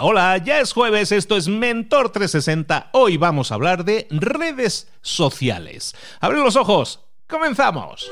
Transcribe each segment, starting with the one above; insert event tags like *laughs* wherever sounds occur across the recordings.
Hola, ya es jueves, esto es Mentor 360. Hoy vamos a hablar de redes sociales. Abre los ojos, comenzamos.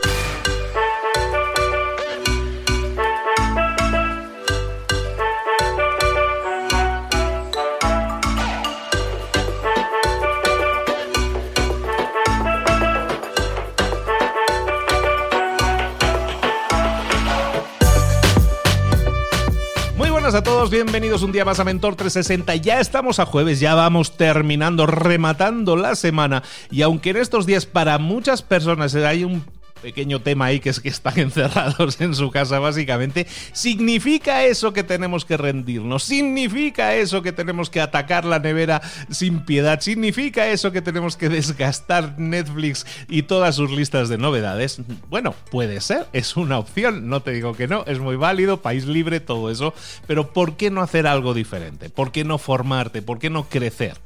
A todos, bienvenidos un día más a Mentor 360. Ya estamos a jueves, ya vamos terminando, rematando la semana. Y aunque en estos días para muchas personas hay un pequeño tema ahí que es que están *laughs* encerrados en su casa básicamente, significa eso que tenemos que rendirnos, significa eso que tenemos que atacar la nevera sin piedad, significa eso que tenemos que desgastar Netflix y todas sus listas de novedades. Bueno, puede ser, es una opción, no te digo que no, es muy válido, país libre, todo eso, pero ¿por qué no hacer algo diferente? ¿Por qué no formarte? ¿Por qué no crecer?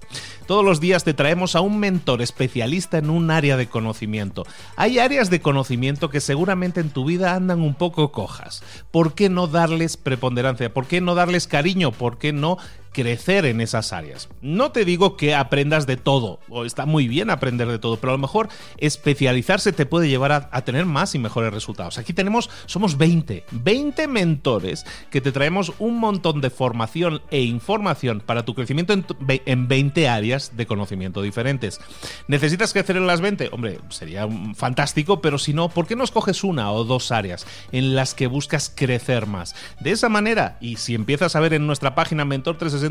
Todos los días te traemos a un mentor especialista en un área de conocimiento. Hay áreas de conocimiento que seguramente en tu vida andan un poco cojas. ¿Por qué no darles preponderancia? ¿Por qué no darles cariño? ¿Por qué no crecer en esas áreas. No te digo que aprendas de todo, o está muy bien aprender de todo, pero a lo mejor especializarse te puede llevar a, tener más y mejores resultados. Aquí tenemos, somos 20, 20 mentores que te traemos un montón de formación e información para tu crecimiento en, en 20 áreas de conocimiento diferentes. ¿Necesitas crecer en las 20? Hombre, sería fantástico, pero si no, ¿por qué no escoges una o dos áreas en las que buscas crecer más? De esa manera, y si empiezas a ver en nuestra página Mentor 360,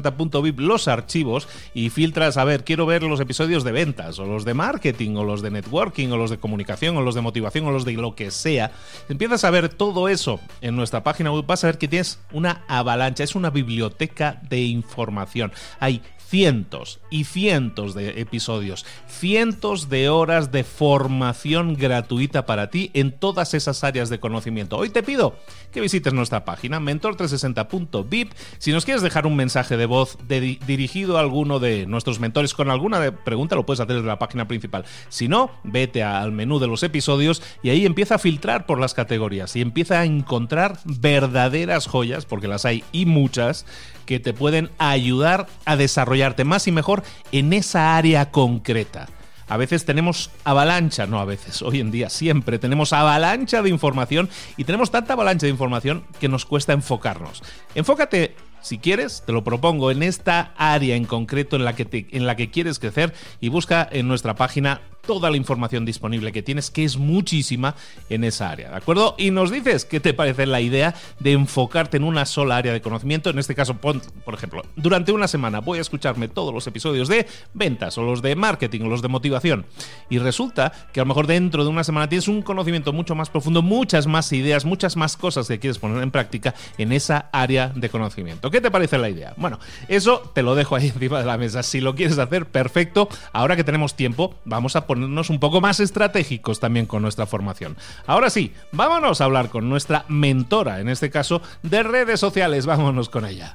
los archivos y filtras, a ver, quiero ver los episodios de ventas, o los de marketing, o los de networking, o los de comunicación, o los de motivación, o los de lo que sea. Empiezas a ver todo eso en nuestra página web, vas a ver que tienes una avalancha, es una biblioteca de información. Hay cientos y cientos de episodios, cientos de horas de formación gratuita para ti en todas esas áreas de conocimiento. Hoy te pido que visites nuestra página mentor360.vip. Si nos quieres dejar un mensaje de voz dirigido a alguno de nuestros mentores con alguna pregunta, lo puedes hacer desde la página principal. Si no, vete al menú de los episodios y ahí empieza a filtrar por las categorías y empieza a encontrar verdaderas joyas, porque las hay y muchas, que te pueden ayudar a desarrollarte más y mejor en esa área concreta. A veces tenemos avalancha, no a veces, hoy en día siempre tenemos avalancha de información y tenemos tanta avalancha de información que nos cuesta enfocarnos. Enfócate si quieres, te lo propongo en esta área en concreto en la que, en la que quieres crecer y busca en nuestra página toda la información disponible que tienes, que es muchísima en esa área, ¿de acuerdo? Y nos dices qué te parece la idea de enfocarte en una sola área de conocimiento. En este caso, por ejemplo, durante una semana voy a escucharme todos los episodios de ventas o los de marketing o los de motivación. Y resulta que a lo mejor dentro de una semana tienes un conocimiento mucho más profundo, muchas más ideas, muchas más cosas que quieres poner en práctica en esa área de conocimiento. ¿Qué te parece la idea? Bueno, eso te lo dejo ahí *laughs* encima de la mesa. Si lo quieres hacer, perfecto. Ahora que tenemos tiempo, vamos a poner ponernos un poco más estratégicos también con nuestra formación. Ahora sí, vámonos a hablar con nuestra mentora, en este caso de redes sociales, vámonos con ella.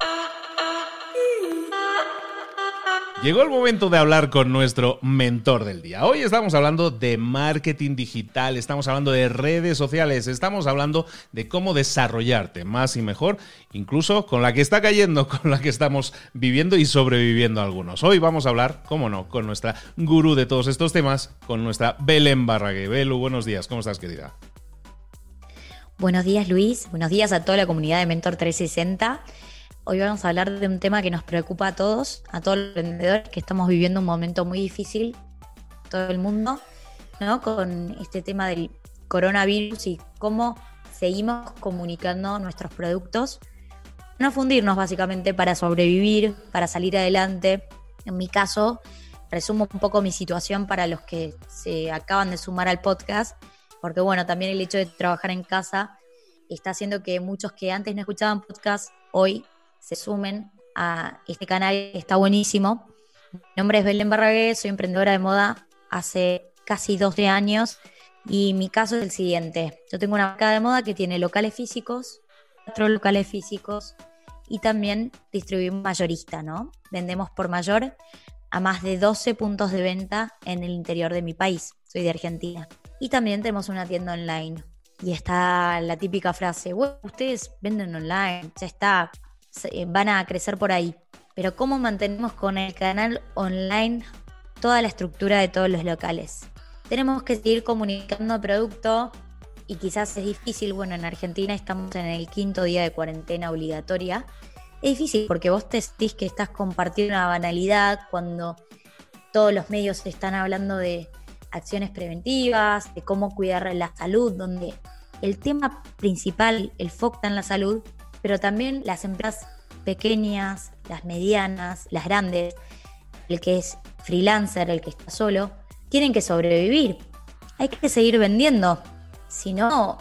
Llegó el momento de hablar con nuestro mentor del día. Hoy estamos hablando de marketing digital, estamos hablando de redes sociales, estamos hablando de cómo desarrollarte más y mejor, incluso con la que está cayendo, *laughs* con la que estamos viviendo y sobreviviendo algunos. Hoy vamos a hablar, cómo no, con nuestra gurú de todos estos temas, con nuestra Belén Barrague. Belu, buenos días, ¿cómo estás, querida? Buenos días, Luis. Buenos días a toda la comunidad de Mentor 360. Hoy vamos a hablar de un tema que nos preocupa a todos, a todos los vendedores que estamos viviendo un momento muy difícil, todo el mundo, ¿no? Con este tema del coronavirus y cómo seguimos comunicando nuestros productos. No fundirnos básicamente para sobrevivir, para salir adelante. En mi caso, resumo un poco mi situación para los que se acaban de sumar al podcast, porque bueno, también el hecho de trabajar en casa está haciendo que muchos que antes no escuchaban podcast hoy se sumen a este canal que está buenísimo. Mi nombre es Belén Barragué, soy emprendedora de moda hace casi 12 años y mi caso es el siguiente. Yo tengo una marca de moda que tiene locales físicos, cuatro locales físicos y también distribuimos mayorista, ¿no? Vendemos por mayor a más de 12 puntos de venta en el interior de mi país. Soy de Argentina. Y también tenemos una tienda online. Y está la típica frase, ustedes venden online, ya está, van a crecer por ahí. pero ¿cómo mantenemos con el canal online toda la estructura de todos los locales? Tenemos que seguir comunicando producto y quizás es difícil, bueno, en Argentina estamos en el quinto día de cuarentena obligatoria. Es difícil porque vos te sentís que estás compartiendo una banalidad cuando todos los medios están hablando de acciones preventivas, de cómo cuidar la salud, donde el tema principal, el foco está en la salud, pero también las empresas pequeñas, las medianas, las grandes, el que es freelancer, el que está solo, tienen que sobrevivir. Hay que seguir vendiendo. Si no,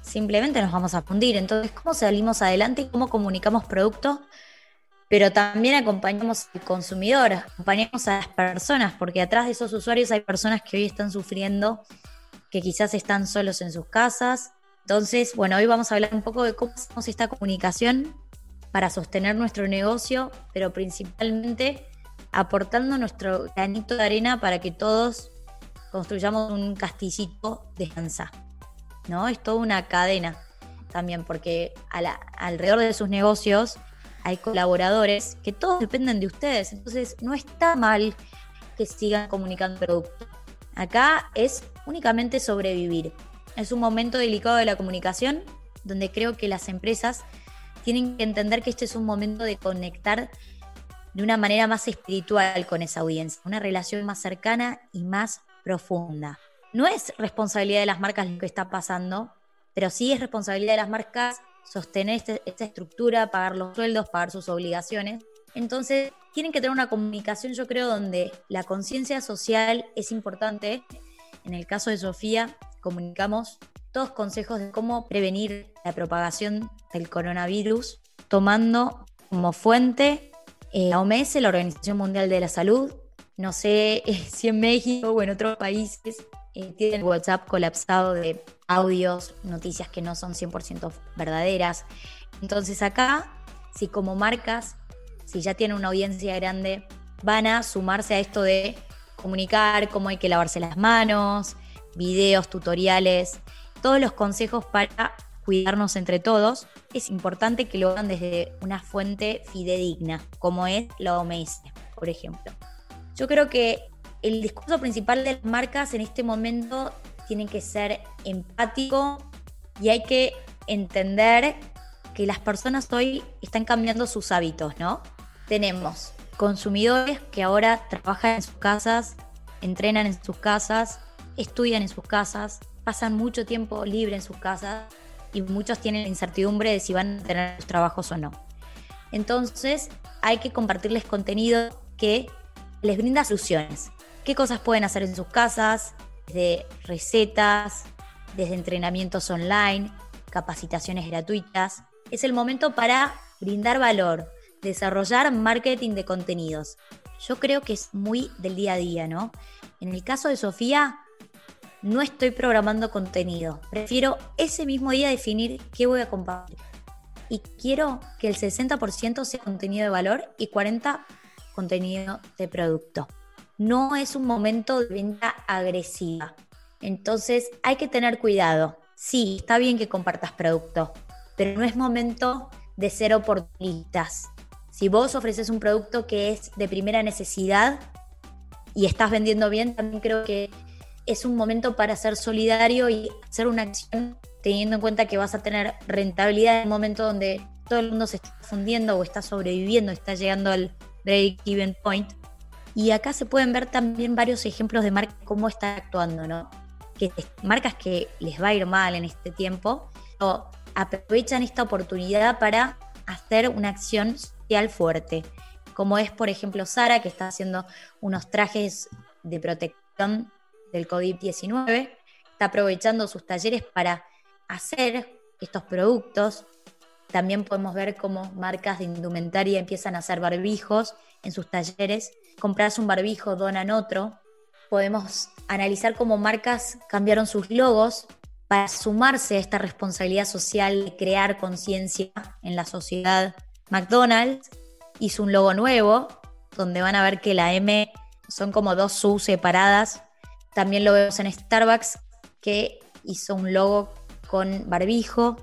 simplemente nos vamos a fundir. Entonces, ¿cómo salimos adelante y cómo comunicamos productos? Pero también acompañamos al consumidor, acompañamos a las personas, porque atrás de esos usuarios hay personas que hoy están sufriendo, que quizás están solos en sus casas. Entonces, bueno, hoy vamos a hablar un poco de cómo hacemos esta comunicación para sostener nuestro negocio, pero principalmente aportando nuestro granito de arena para que todos construyamos un castillito de danza. ¿no? Es toda una cadena también, porque alrededor de sus negocios hay colaboradores que todos dependen de ustedes. Entonces, no está mal que sigan comunicando producto. Acá es únicamente sobrevivir. Es un momento delicado de la comunicación donde creo que las empresas tienen que entender que este es un momento de conectar de una manera más espiritual con esa audiencia, una relación más cercana y más profunda. No es responsabilidad de las marcas lo que está pasando, pero sí es responsabilidad de las marcas sostener este, esta estructura, pagar los sueldos, pagar sus obligaciones. Entonces, tienen que tener una comunicación, yo creo, donde la conciencia social es importante. En el caso de Sofía, comunicamos todos consejos de cómo prevenir la propagación del coronavirus, tomando como fuente eh, la OMS, la Organización Mundial de la Salud. No sé *laughs* si en México o en otros países eh, tienen WhatsApp colapsado de audios, noticias que no son 100% verdaderas. Entonces acá, si como marcas, si ya tienen una audiencia grande, van a sumarse a esto de comunicar cómo hay que lavarse las manos, videos, tutoriales, todos los consejos para cuidarnos entre todos. Es importante que lo hagan desde una fuente fidedigna, como es la OMS, por ejemplo. Yo creo que el discurso principal de las marcas en este momento tiene que ser empático y hay que entender que las personas hoy están cambiando sus hábitos, ¿no? Tenemos consumidores que ahora trabajan en sus casas, entrenan en sus casas, estudian en sus casas, pasan mucho tiempo libre en sus casas y muchos tienen incertidumbre de si van a tener los trabajos o no. Entonces hay que compartirles contenido que les brinda soluciones, qué cosas pueden hacer en sus casas, desde recetas, desde entrenamientos online, capacitaciones gratuitas. Es el momento para brindar valor, desarrollar marketing de contenidos. Yo creo que es muy del día a día, ¿no? En el caso de Sofía, no estoy programando contenido. Prefiero ese mismo día definir qué voy a compartir. Y quiero que el 60% sea contenido de valor y 40% contenido de producto no es un momento de venta agresiva. Entonces hay que tener cuidado. Sí, está bien que compartas producto, pero no es momento de ser oportunistas. Si vos ofreces un producto que es de primera necesidad y estás vendiendo bien, también creo que es un momento para ser solidario y hacer una acción teniendo en cuenta que vas a tener rentabilidad en un momento donde todo el mundo se está fundiendo o está sobreviviendo, está llegando al break-even point. Y acá se pueden ver también varios ejemplos de marcas cómo están actuando, ¿no? Que marcas que les va a ir mal en este tiempo o aprovechan esta oportunidad para hacer una acción social fuerte, como es por ejemplo Sara que está haciendo unos trajes de protección del COVID-19, está aprovechando sus talleres para hacer estos productos. También podemos ver cómo marcas de indumentaria empiezan a hacer barbijos en sus talleres compras un barbijo, donan otro. Podemos analizar cómo marcas cambiaron sus logos para sumarse a esta responsabilidad social de crear conciencia en la sociedad. McDonald's hizo un logo nuevo, donde van a ver que la M son como dos su separadas. También lo vemos en Starbucks, que hizo un logo con barbijo.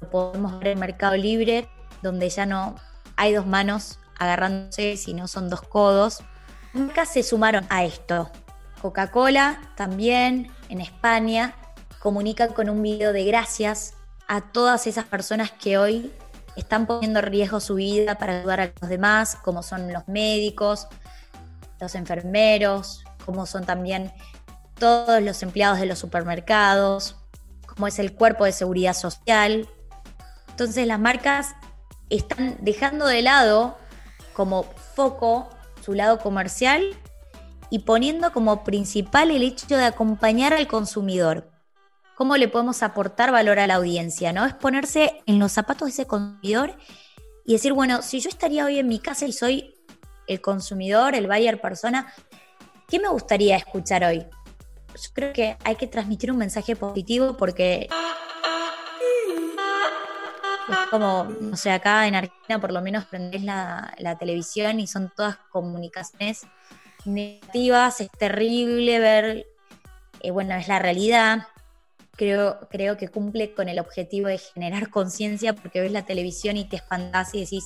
Lo podemos ver en Mercado Libre, donde ya no hay dos manos, agarrándose, si no son dos codos. Marcas se sumaron a esto. Coca-Cola también en España comunican con un video de gracias a todas esas personas que hoy están poniendo en riesgo su vida para ayudar a los demás, como son los médicos, los enfermeros, como son también todos los empleados de los supermercados, como es el cuerpo de seguridad social. Entonces las marcas están dejando de lado como foco su lado comercial y poniendo como principal el hecho de acompañar al consumidor. ¿Cómo le podemos aportar valor a la audiencia? ¿no? Es ponerse en los zapatos de ese consumidor y decir, bueno, si yo estaría hoy en mi casa y soy el consumidor, el buyer persona, ¿qué me gustaría escuchar hoy? Yo creo que hay que transmitir un mensaje positivo porque es como, no sé, acá en Argentina por lo menos prendés la, televisión y son todas comunicaciones negativas, es terrible ver, eh, bueno, es la realidad. Creo, creo que cumple con el objetivo de generar conciencia porque ves la televisión y te espantás y decís,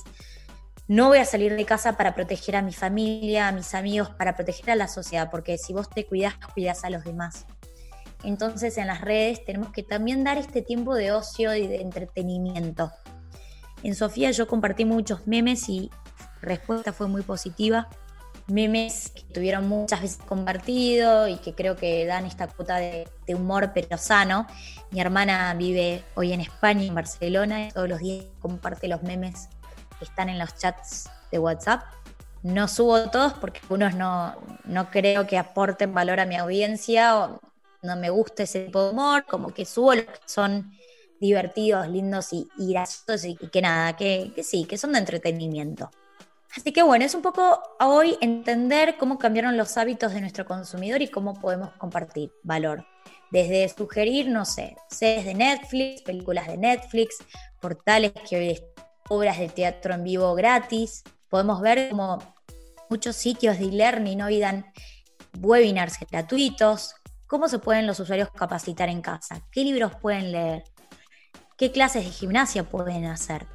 no voy a salir de casa para proteger a mi familia, a mis amigos, para proteger a la sociedad, porque si vos te cuidás, cuidás a los demás. Entonces en las redes tenemos que también dar este tiempo de ocio y de entretenimiento. En Sofía yo compartí muchos memes y respuesta fue muy positiva. Memes que tuvieron muchas veces compartido y que creo que dan esta cuota de, humor pero sano. Mi hermana vive hoy en España, en Barcelona, y todos los días comparte los memes que están en los chats de WhatsApp. No subo todos porque algunos no, no creo que aporten valor a mi audiencia o no me gusta ese tipo de humor, como que subo los que son divertidos, lindos y, graciosos y, que nada, que, sí, que son de entretenimiento. Así que bueno, es un poco hoy entender cómo cambiaron los hábitos de nuestro consumidor y cómo podemos compartir valor. Desde sugerir, no sé, series de Netflix, películas de Netflix, portales que hoy obras de teatro en vivo gratis. Podemos ver como muchos sitios de e-learning hoy dan webinars gratuitos. ¿Cómo se pueden los usuarios capacitar en casa? ¿Qué libros pueden leer? ¿Qué clases de gimnasia pueden hacer?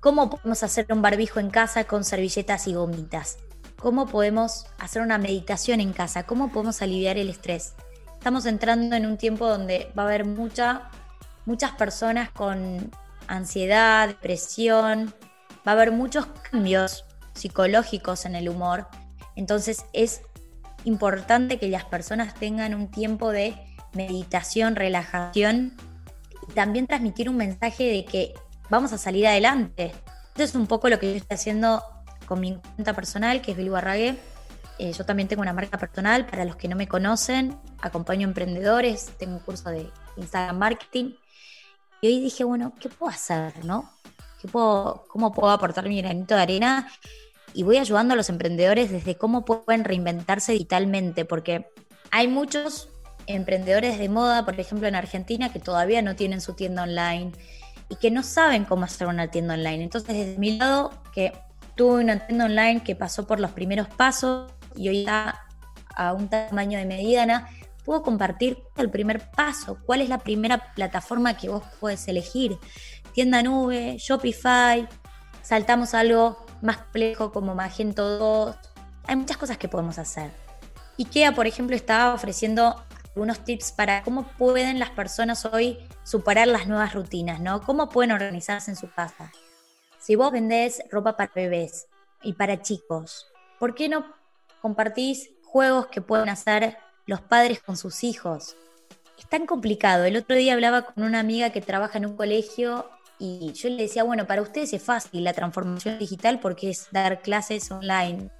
¿Cómo podemos hacer un barbijo en casa con servilletas y gomitas? ¿Cómo podemos hacer una meditación en casa? ¿Cómo podemos aliviar el estrés? Estamos entrando en un tiempo donde va a haber mucha, muchas personas con ansiedad, depresión, va a haber muchos cambios psicológicos en el humor. Entonces es importante que las personas tengan un tiempo de meditación, relajación también transmitir un mensaje de que vamos a salir adelante. Esto es un poco lo que yo estoy haciendo con mi cuenta personal, que es Bilbo Arrague. Eh, yo también tengo una marca personal, para los que no me conocen, acompaño emprendedores, tengo un curso de Instagram Marketing. Y hoy dije, bueno, ¿qué puedo hacer? ¿no? ¿Qué puedo, ¿Cómo puedo aportar mi granito de arena? Y voy ayudando a los emprendedores desde cómo pueden reinventarse digitalmente, porque hay muchos emprendedores de moda, por ejemplo, en Argentina, que todavía no tienen su tienda online y que no saben cómo hacer una tienda online. Entonces, desde mi lado, que tuve una tienda online que pasó por los primeros pasos y hoy está a un tamaño de mediana, puedo compartir el primer paso, cuál es la primera plataforma que vos puedes elegir. Tienda nube, Shopify, saltamos algo más complejo como Magento 2. Hay muchas cosas que podemos hacer. IKEA, por ejemplo, estaba ofreciendo algunos tips para cómo pueden las personas hoy superar las nuevas rutinas, ¿no? ¿Cómo pueden organizarse en su casa? Si vos vendés ropa para bebés y para chicos, ¿por qué no compartís juegos que pueden hacer los padres con sus hijos? Es tan complicado. El otro día hablaba con una amiga que trabaja en un colegio y yo le decía, bueno, para ustedes es fácil la transformación digital porque es dar clases online.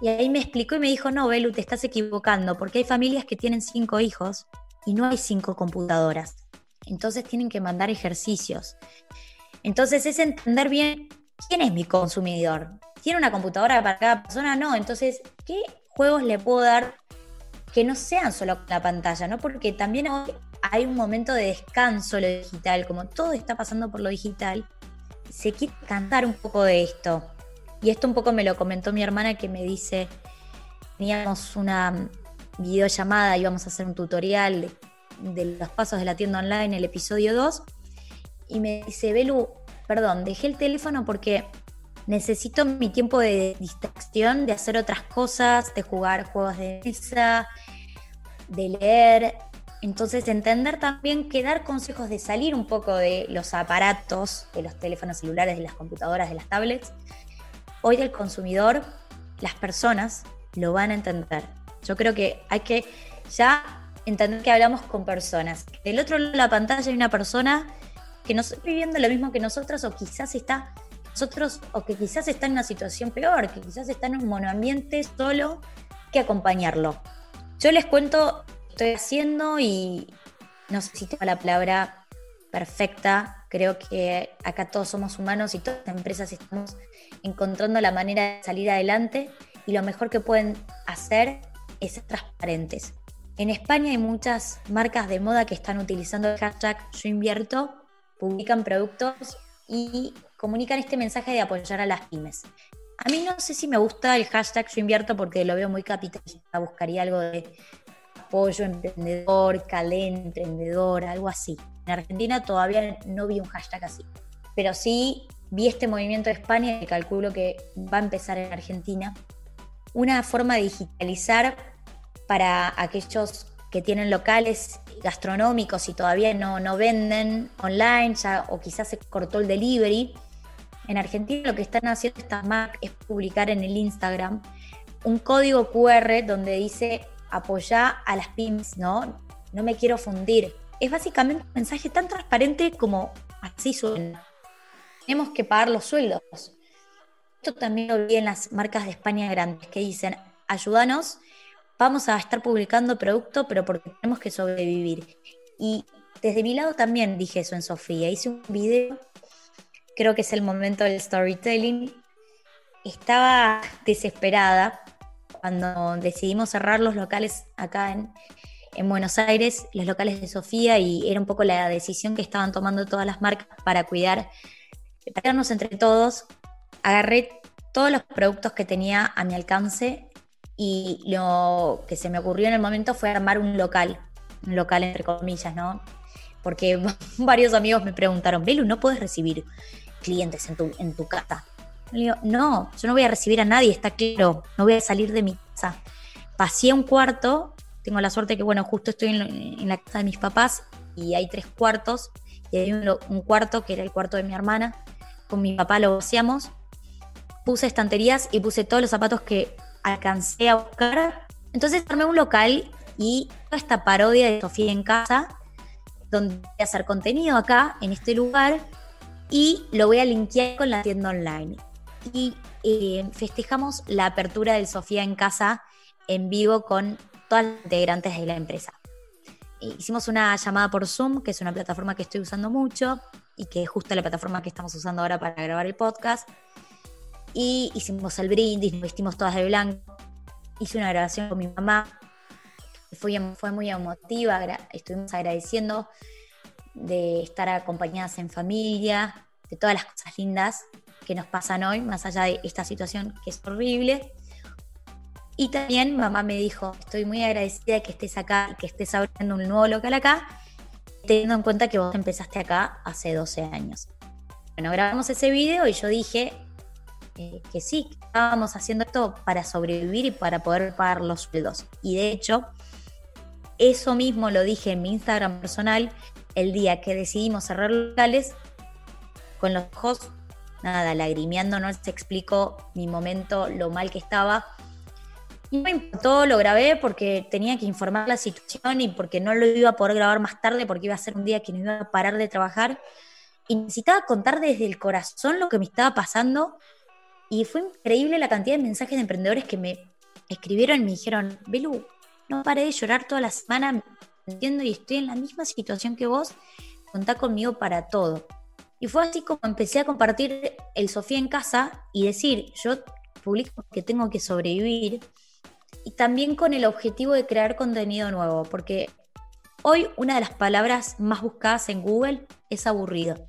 Y ahí me explicó y me dijo, no, Belu, te estás equivocando, porque hay familias que tienen cinco hijos y no hay cinco computadoras. Entonces tienen que mandar ejercicios. Entonces es entender bien quién es mi consumidor. ¿Tiene una computadora para cada persona? No. Entonces, ¿qué juegos le puedo dar que no sean solo la pantalla? ¿no? Porque también hoy hay un momento de descanso lo digital, como todo está pasando por lo digital. Se quiere cantar un poco de esto. Y esto un poco me lo comentó mi hermana que me dice, teníamos una videollamada, íbamos a hacer un tutorial de, los pasos de la tienda online, el episodio 2, y me dice, Belu, perdón, dejé el teléfono porque necesito mi tiempo de distracción, de hacer otras cosas, de jugar juegos de mesa, de leer. Entonces, entender también que dar consejos de salir un poco de los aparatos, de los teléfonos celulares, de las computadoras, de las tablets. Hoy el consumidor, las personas lo van a entender. Yo creo que hay que ya entender que hablamos con personas. Del otro lado de la pantalla hay una persona que no está viviendo lo mismo que nosotros o quizás está nosotros o que quizás está en una situación peor, que quizás está en un monoambiente solo que acompañarlo. Yo les cuento estoy haciendo y no sé si tengo la palabra perfecta. Creo que acá todos somos humanos y todas las empresas estamos encontrando la manera de salir adelante y lo mejor que pueden hacer es ser transparentes. En España hay muchas marcas de moda que están utilizando el hashtag yo invierto, publican productos y comunican este mensaje de apoyar a las pymes. A mí no sé si me gusta el hashtag yo invierto porque lo veo muy capitalista, buscaría algo de apoyo emprendedor, algo así. En Argentina todavía no vi un hashtag así, pero sí vi este movimiento de España y calculo que va a empezar en Argentina. Una forma de digitalizar para aquellos que tienen locales gastronómicos y todavía no, no venden online o quizás se cortó el delivery. En Argentina lo que están haciendo estas marcas es publicar en el Instagram un código QR donde dice apoya a las pymes, ¿no? No me quiero fundir. Es básicamente un mensaje tan transparente como así suena. Tenemos que pagar los sueldos. Esto también lo vi en las marcas de España grandes que dicen, ayúdanos vamos a estar publicando producto, pero porque tenemos que sobrevivir. Y desde mi lado también dije eso en Sofía. Hice un video, creo que es el momento del storytelling. Estaba desesperada cuando decidimos cerrar los locales acá en, en Buenos Aires, los locales de Sofía, y era un poco la decisión que estaban tomando todas las marcas para cuidar, para cuidarnos entre todos. Agarré todos los productos que tenía a mi alcance y lo que se me ocurrió en el momento fue armar un local, un local entre comillas, ¿no? Porque *laughs* varios amigos me preguntaron, Belu, ¿no puedes recibir clientes en tu, en tu casa? Le digo, no, yo no voy a recibir a nadie, está claro, no voy a salir de mi casa. Pasé un cuarto, tengo la suerte que, bueno, justo estoy en, la casa de mis papás y hay tres cuartos, y hay un, cuarto que era el cuarto de mi hermana, con mi papá lo hacíamos, puse estanterías y puse todos los zapatos que alcancé a buscar. Entonces armé un local y esta parodia de Sofía en casa, donde voy a hacer contenido acá, en este lugar, y lo voy a linkear con la tienda online. Y eh, festejamos la apertura del Sofía en casa en vivo con todas las integrantes de la empresa. Hicimos una llamada por Zoom, que es una plataforma que estoy usando mucho y que es justo la plataforma que estamos usando ahora para grabar el podcast y hicimos el brindis, nos vestimos todas de blanco. Hice una grabación con mi mamá, fue, fue muy emotiva, estuvimos agradeciendo de estar acompañadas en familia, de todas las cosas lindas que nos pasan hoy, más allá de esta situación que es horrible. Y también mamá me dijo, estoy muy agradecida de que estés acá y que estés abriendo un nuevo local acá, teniendo en cuenta que vos empezaste acá hace 12 años. Bueno, grabamos ese video y yo dije, eh, que sí, estábamos haciendo esto para sobrevivir y para poder pagar los sueldos. Y de hecho, eso mismo lo dije en mi Instagram personal el día que decidimos cerrar locales, con los ojos, nada, lagrimeando, no se explicó mi momento, lo mal que estaba. Y me importó, lo grabé porque tenía que informar la situación y porque no lo iba a poder grabar más tarde porque iba a ser un día que no iba a parar de trabajar. Y necesitaba contar desde el corazón lo que me estaba pasando y fue increíble la cantidad de mensajes de emprendedores que me escribieron y me dijeron, Belu, no paré de llorar toda la semana, entiendo y estoy en la misma situación que vos, contá conmigo para todo. Y fue así como empecé a compartir el Sofía en casa y decir, yo publico que tengo que sobrevivir y también con el objetivo de crear contenido nuevo, porque hoy una de las palabras más buscadas en Google es aburrido.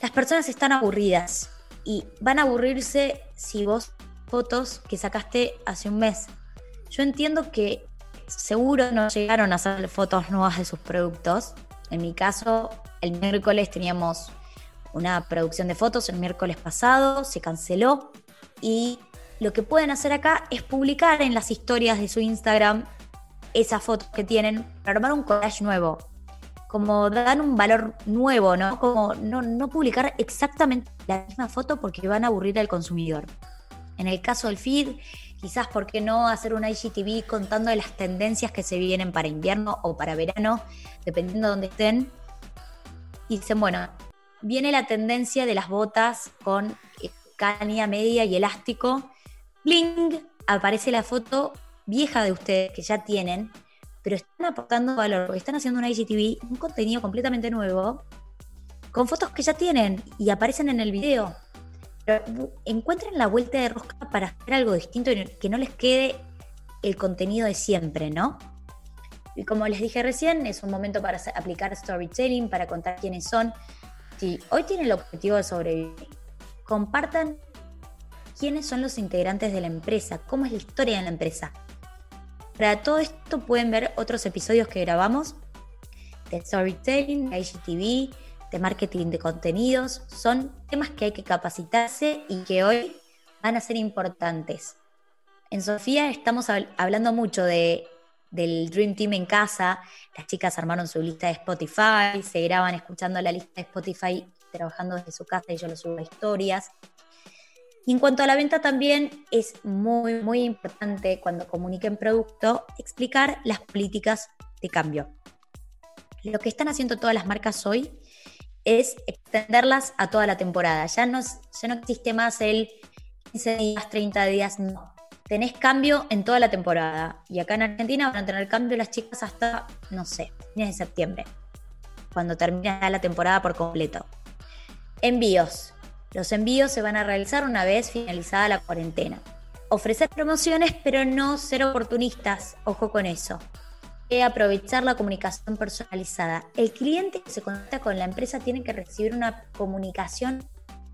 Las personas están aburridas, y van a aburrirse si vos fotos que sacaste hace un mes. Yo entiendo que seguro no llegaron a hacer fotos nuevas de sus productos. En mi caso, el miércoles teníamos una producción de fotos el miércoles pasado, se canceló y lo que pueden hacer acá es publicar en las historias de su Instagram esas fotos que tienen para armar un collage nuevo. Como dar un valor nuevo, ¿no? Como no, no publicar exactamente la misma foto porque van a aburrir al consumidor. En el caso del feed, quizás, ¿por qué no hacer un IGTV contando de las tendencias que se vienen para invierno o para verano, dependiendo de dónde estén? Y dicen, bueno, viene la tendencia de las botas con caña media y elástico. Bling, aparece la foto vieja de ustedes que ya tienen, pero están aportando valor, están haciendo un IGTV, un contenido completamente nuevo, con fotos que ya tienen y aparecen en el video. Pero encuentren la vuelta de rosca para hacer algo distinto y que no les quede el contenido de siempre, ¿no? Y como les dije recién, es un momento para aplicar storytelling, para contar quiénes son. Si hoy tienen el objetivo de sobrevivir, compartan quiénes son los integrantes de la empresa, cómo es la historia de la empresa. Para todo esto pueden ver otros episodios que grabamos de storytelling, de IGTV, de marketing de contenidos. Son temas que hay que capacitarse y que hoy van a ser importantes. En Sofía estamos hablando mucho de, del Dream Team en casa. Las chicas armaron su lista de Spotify, se graban escuchando la lista de Spotify trabajando desde su casa y yo lo subo a historias. En cuanto a la venta también es muy, muy importante cuando comuniquen producto explicar las políticas de cambio. Lo que están haciendo todas las marcas hoy es extenderlas a toda la temporada. Ya no, ya no existe más el 15 días, 30 días, no. Tenés cambio en toda la temporada. Y acá en Argentina van a tener cambio las chicas hasta, no sé, fines de septiembre, cuando termina la temporada por completo. Envíos. Los envíos se van a realizar una vez finalizada la cuarentena. Ofrecer promociones, pero no ser oportunistas. Ojo con eso. Aprovechar la comunicación personalizada. El cliente que se conecta con la empresa tiene que recibir una comunicación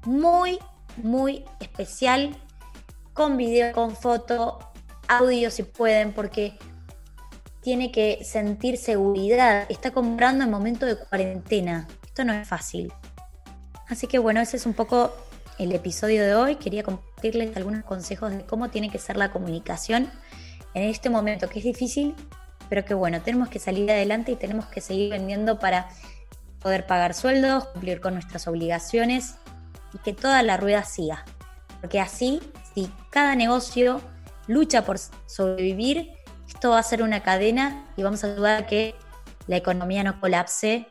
muy, muy especial, con video, con foto, audio si pueden, porque tiene que sentir seguridad. Está comprando en momento de cuarentena. Esto no es fácil. Así que bueno, ese es un poco el episodio de hoy. Quería compartirles algunos consejos de cómo tiene que ser la comunicación en este momento, que es difícil, pero que bueno, tenemos que salir adelante y tenemos que seguir vendiendo para poder pagar sueldos, cumplir con nuestras obligaciones y que toda la rueda siga. Porque así, si cada negocio lucha por sobrevivir, esto va a ser una cadena y vamos a ayudar a que la economía no colapse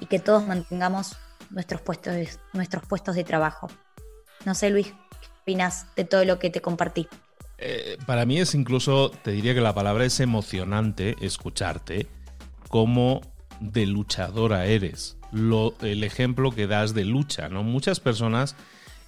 y que todos mantengamos nuestros puestos, de, nuestros puestos de trabajo. No sé, Luis, ¿qué opinas de todo lo que te compartí? Eh, para mí es incluso, te diría que la palabra es emocionante escucharte como de luchadora eres. Lo, el ejemplo que das de lucha, ¿no? Muchas personas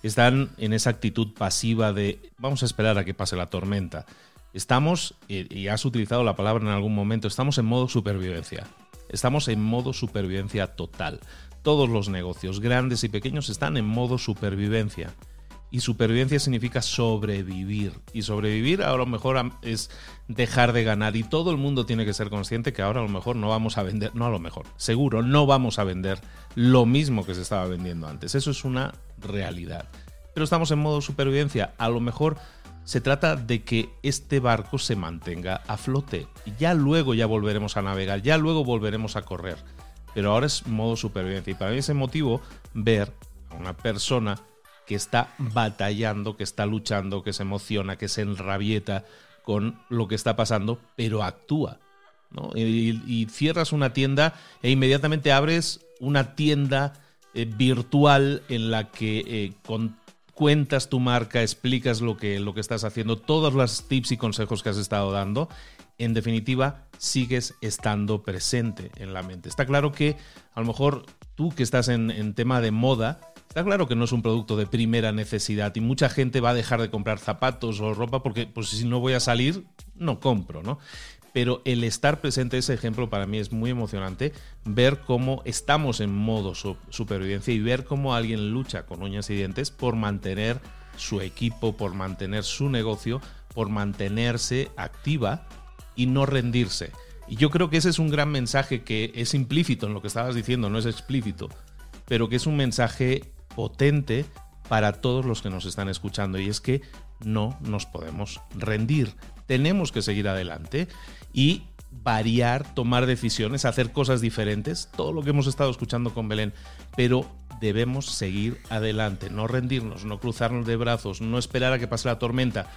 están en esa actitud pasiva de vamos a esperar a que pase la tormenta. Estamos, y has utilizado la palabra en algún momento, estamos en modo supervivencia. Estamos en modo supervivencia total todos los negocios, grandes y pequeños, están en modo supervivencia. Y supervivencia significa sobrevivir. Y sobrevivir a lo mejor es dejar de ganar. Y todo el mundo tiene que ser consciente que ahora a lo mejor no vamos a vender, no a lo mejor, seguro no vamos a vender lo mismo que se estaba vendiendo antes. Eso es una realidad. Pero estamos en modo supervivencia. A lo mejor se trata de que este barco se mantenga a flote. Ya luego ya volveremos a navegar, ya luego volveremos a correr pero ahora es modo supervivencia. Y para mí es emotivo ver a una persona que está batallando, que está luchando, que se emociona, que se enrabieta con lo que está pasando, pero actúa. Y, cierras una tienda e inmediatamente abres una tienda eh, virtual en la que eh, cuentas tu marca, explicas lo que, lo que estás haciendo, todos los tips y consejos que has estado dando en definitiva, sigues estando presente en la mente. Está claro que a lo mejor tú que estás en, tema de moda, está claro que no es un producto de primera necesidad y mucha gente va a dejar de comprar zapatos o ropa porque pues si no voy a salir, no compro, ¿no? Pero el estar presente, ese ejemplo para mí es muy emocionante, ver cómo estamos en modo supervivencia y ver cómo alguien lucha con uñas y dientes por mantener su equipo, por mantener su negocio, por mantenerse activa y no rendirse. Y yo creo que ese es un gran mensaje que es implícito en lo que estabas diciendo, no es explícito. pero que es un mensaje potente para todos los que nos están escuchando y es que no nos podemos rendir. Tenemos que seguir adelante y variar, tomar decisiones, hacer cosas diferentes, todo lo que hemos estado escuchando con Belén, pero debemos seguir adelante, no rendirnos, no cruzarnos de brazos, no esperar a que pase la tormenta.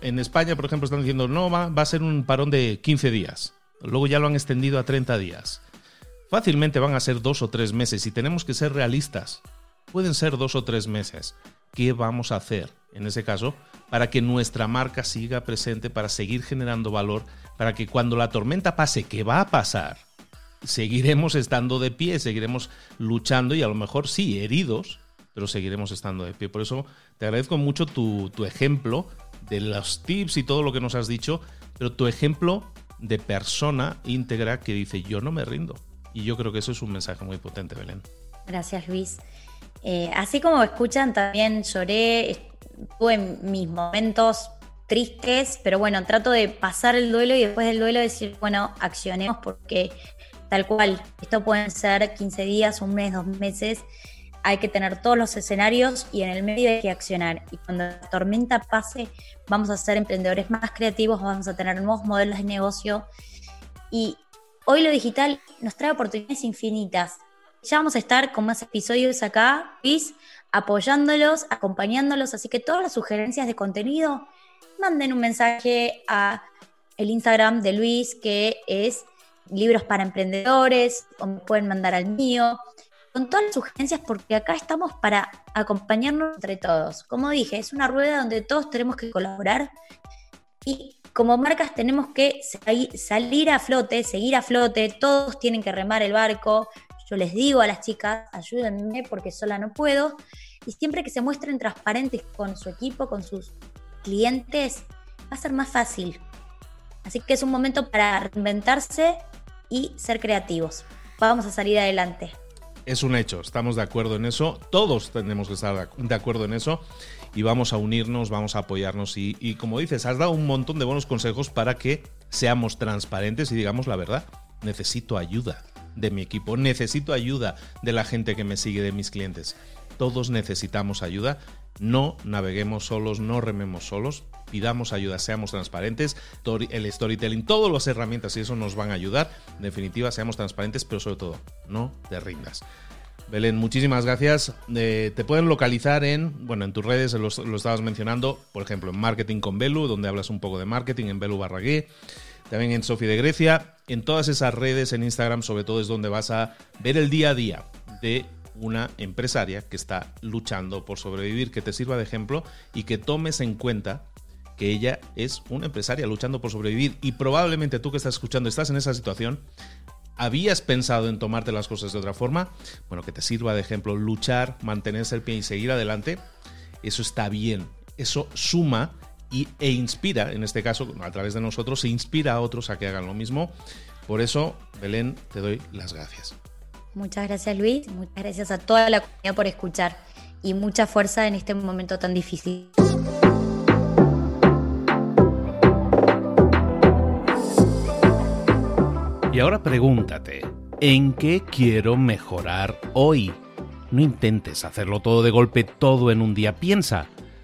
En España, por ejemplo, están diciendo, no, va, va a ser un parón de 15 días. Luego ya lo han extendido a 30 días. Fácilmente van a ser dos o tres meses y tenemos que ser realistas. Pueden ser dos o tres meses. ¿Qué vamos a hacer en ese caso para que nuestra marca siga presente, para seguir generando valor, para que cuando la tormenta pase, que va a pasar, seguiremos estando de pie, seguiremos luchando y a lo mejor sí, heridos, pero seguiremos estando de pie. Por eso te agradezco mucho tu, tu ejemplo de los tips y todo lo que nos has dicho, pero tu ejemplo de persona íntegra que dice yo no me rindo. Y yo creo que eso es un mensaje muy potente, Belén. Gracias, Luis. Eh, así como escuchan, también lloré, tuve mis momentos tristes, pero bueno, trato de pasar el duelo y después del duelo decir, bueno, accionemos porque tal cual, esto pueden ser 15 días, un mes, dos meses, hay que tener todos los escenarios y en el medio hay que accionar. Y cuando la tormenta pase, vamos a ser emprendedores más creativos, vamos a tener nuevos modelos de negocio. Y hoy lo digital nos trae oportunidades infinitas. Ya vamos a estar con más episodios acá, Luis, apoyándolos, acompañándolos. Así que todas las sugerencias de contenido, manden un mensaje a el Instagram de Luis, que es libros para emprendedores, o me pueden mandar al mío con todas las sugerencias porque acá estamos para acompañarnos entre todos. Como dije, es una rueda donde todos tenemos que colaborar y como marcas tenemos que salir a flote, seguir a flote, todos tienen que remar el barco. Yo les digo a las chicas, ayúdenme porque sola no puedo. Y siempre que se muestren transparentes con su equipo, con sus clientes, va a ser más fácil. Así que es un momento para reinventarse y ser creativos. Vamos a salir adelante es un hecho, estamos de acuerdo en eso, todos tenemos que estar de acuerdo en eso y vamos a unirnos, vamos a apoyarnos y, como dices, has dado un montón de buenos consejos para que seamos transparentes y digamos la verdad, necesito ayuda de mi equipo, necesito ayuda de la gente que me sigue, de mis clientes. Todos necesitamos ayuda, no naveguemos solos, no rememos solos, pidamos ayuda, seamos transparentes, el storytelling, todas las herramientas y eso nos van a ayudar. En definitiva, seamos transparentes, pero sobre todo, no te rindas. Belén, muchísimas gracias. Eh, te pueden localizar en, bueno, en tus redes, lo, estabas mencionando, por ejemplo, en Marketing con Belu, donde hablas un poco de marketing, en Belu Barragué, también en Sofi de Grecia. En todas esas redes, en Instagram, sobre todo, es donde vas a ver el día a día de una empresaria que está luchando por sobrevivir, que te sirva de ejemplo y que tomes en cuenta que ella es una empresaria luchando por sobrevivir y probablemente tú que estás escuchando estás en esa situación, habías pensado en tomarte las cosas de otra forma, bueno, que te sirva de ejemplo luchar, mantenerse el pie y seguir adelante, eso está bien, eso suma y, e inspira, en este caso, a través de nosotros, se inspira a otros a que hagan lo mismo. Por eso, Belén, te doy las gracias. Muchas gracias Luis, muchas gracias a toda la comunidad por escuchar y mucha fuerza en este momento tan difícil. Y ahora pregúntate, ¿en qué quiero mejorar hoy? No intentes hacerlo todo de golpe, todo en un día. Piensa,